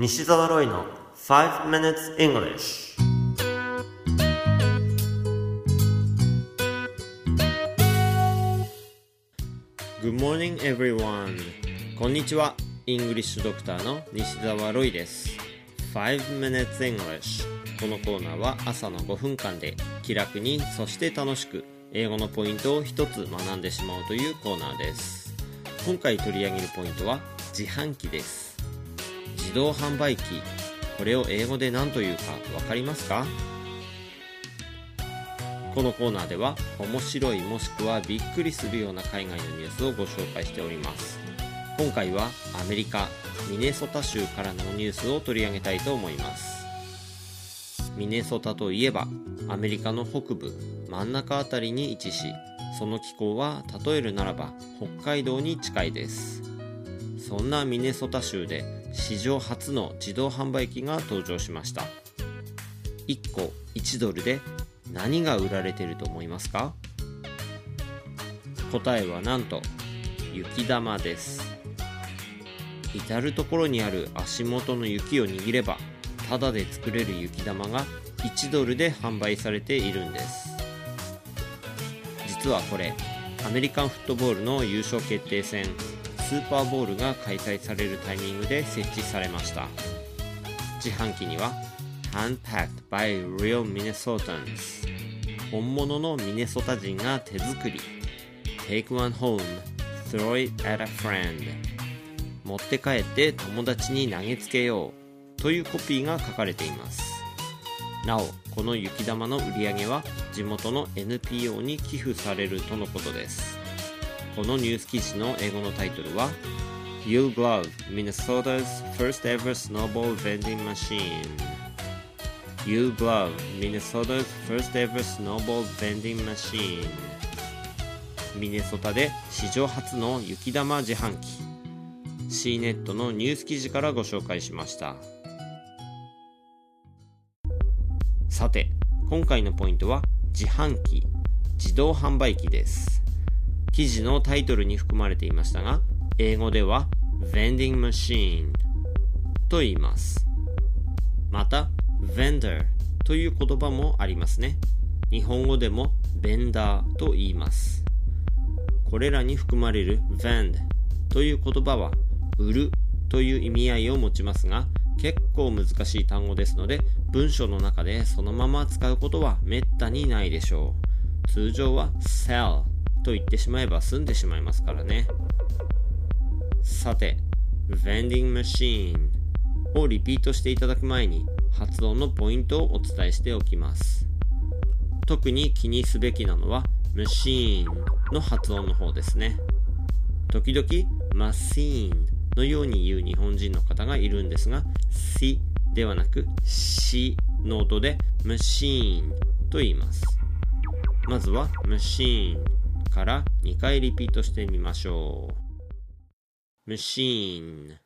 西澤ロイの5 minutes English Good morning everyone. こんにちは。イングリッシュドクターの西澤ロイです。5 minutes English このコーナーは朝の5分間で気楽にそして楽しく英語のポイントを一つ学んでしまうというコーナーです。今回取り上げるポイントは自販機です。自動販売機。これを英語で何というか分かりますか？このコーナーでは面白いもしくはびっくりするような海外のニュースをご紹介しております。今回はアメリカミネソタ州からのニュースを取り上げたいと思います。ミネソタといえばアメリカの北部真ん中辺りに位置しその気候は例えるならば北海道に近いです。そんなミネソタ州で史上初の自動販売機が登場しました。1個1ドルで何が売られてると思いますか？答えはなんと雪玉です。至る所にある足元の雪を握ればタダで作れる雪玉が1ドルで販売されているんです。実はこれアメリカンフットボールの優勝決定戦。スーパーボールが開催されるタイミングで設置されました。自販機には Handpacked by real Minnesotans 本物のミネソタ人が手作り。Take one home throw it at a friend 持って帰って友達に投げつけよう。というコピーが書かれています。なおこの雪玉の売り上げは地元の NPO に寄付されるとのことです。このニュース記事の英語のタイトルは You Glove Minnesota's first ever snowball vending machine You Glove Minnesota's first ever snowball vending machine ミネソタで史上初の雪玉自販機 C ネットのニュース記事からご紹介しましたさて今回のポイントは自販機自動販売機です記事のタイトルに含まれていましたが英語では vending machine と言います。また vendor という言葉もありますね。日本語でもベンダーと言います。これらに含まれる vend という言葉は売るという意味合いを持ちますが結構難しい単語ですので文章の中でそのまま使うことはめったにないでしょう。通常は sell と言ってしまえば済んでしまいますからね。さて vending machine をリピートしていただく前に発音のポイントをお伝えしておきます。特に気にすべきなのは machine の発音の方ですね。時々 machine のように言う日本人の方がいるんですが si ではなくしの音で machine と言います。まずは machine から2回リピートしてみましょう machine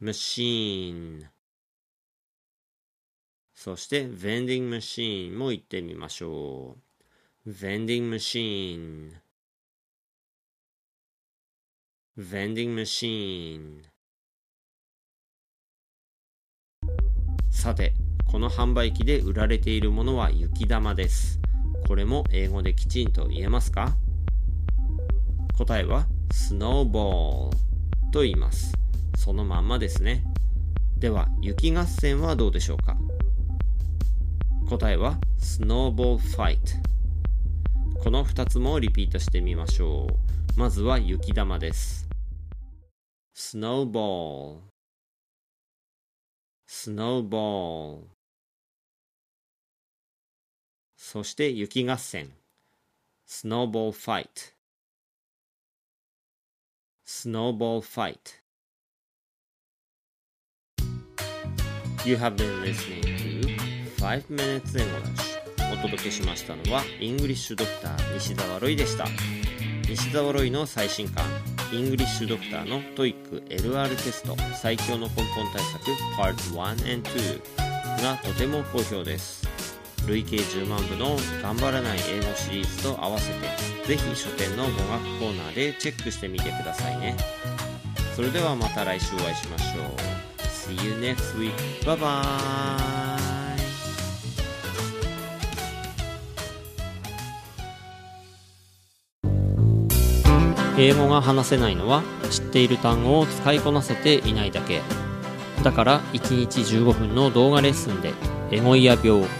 machine そして vending machine も言ってみましょう vending machine vending machine さてこの販売機で売られているものは雪玉ですこれも英語できちんと言えますか？答えは snowball と言います。そのまんまですね。では雪合戦はどうでしょうか？答えは snowball fight この2つもリピートしてみましょう。まずは雪玉です。snowball snowball そして雪合戦 snowball fight snowball fight You have been listening to 5 Minutes English お届けしましたのはイングリッシュドクター西澤ロイでした西澤ロイの最新刊イングリッシュドクターの TOEIC LR テスト最強の根本対策 Part 1 and 2がとても好評です累計10万部の頑張らない英語シリーズと合わせてぜひ書店の語学コーナーでチェックしてみてくださいね。それではまた来週お会いしましょう。See you next week. Bye bye 英語が話せないのは知っている単語を使いこなせていないだけ。だから1日15分の動画レッスンでエゴイヤ病。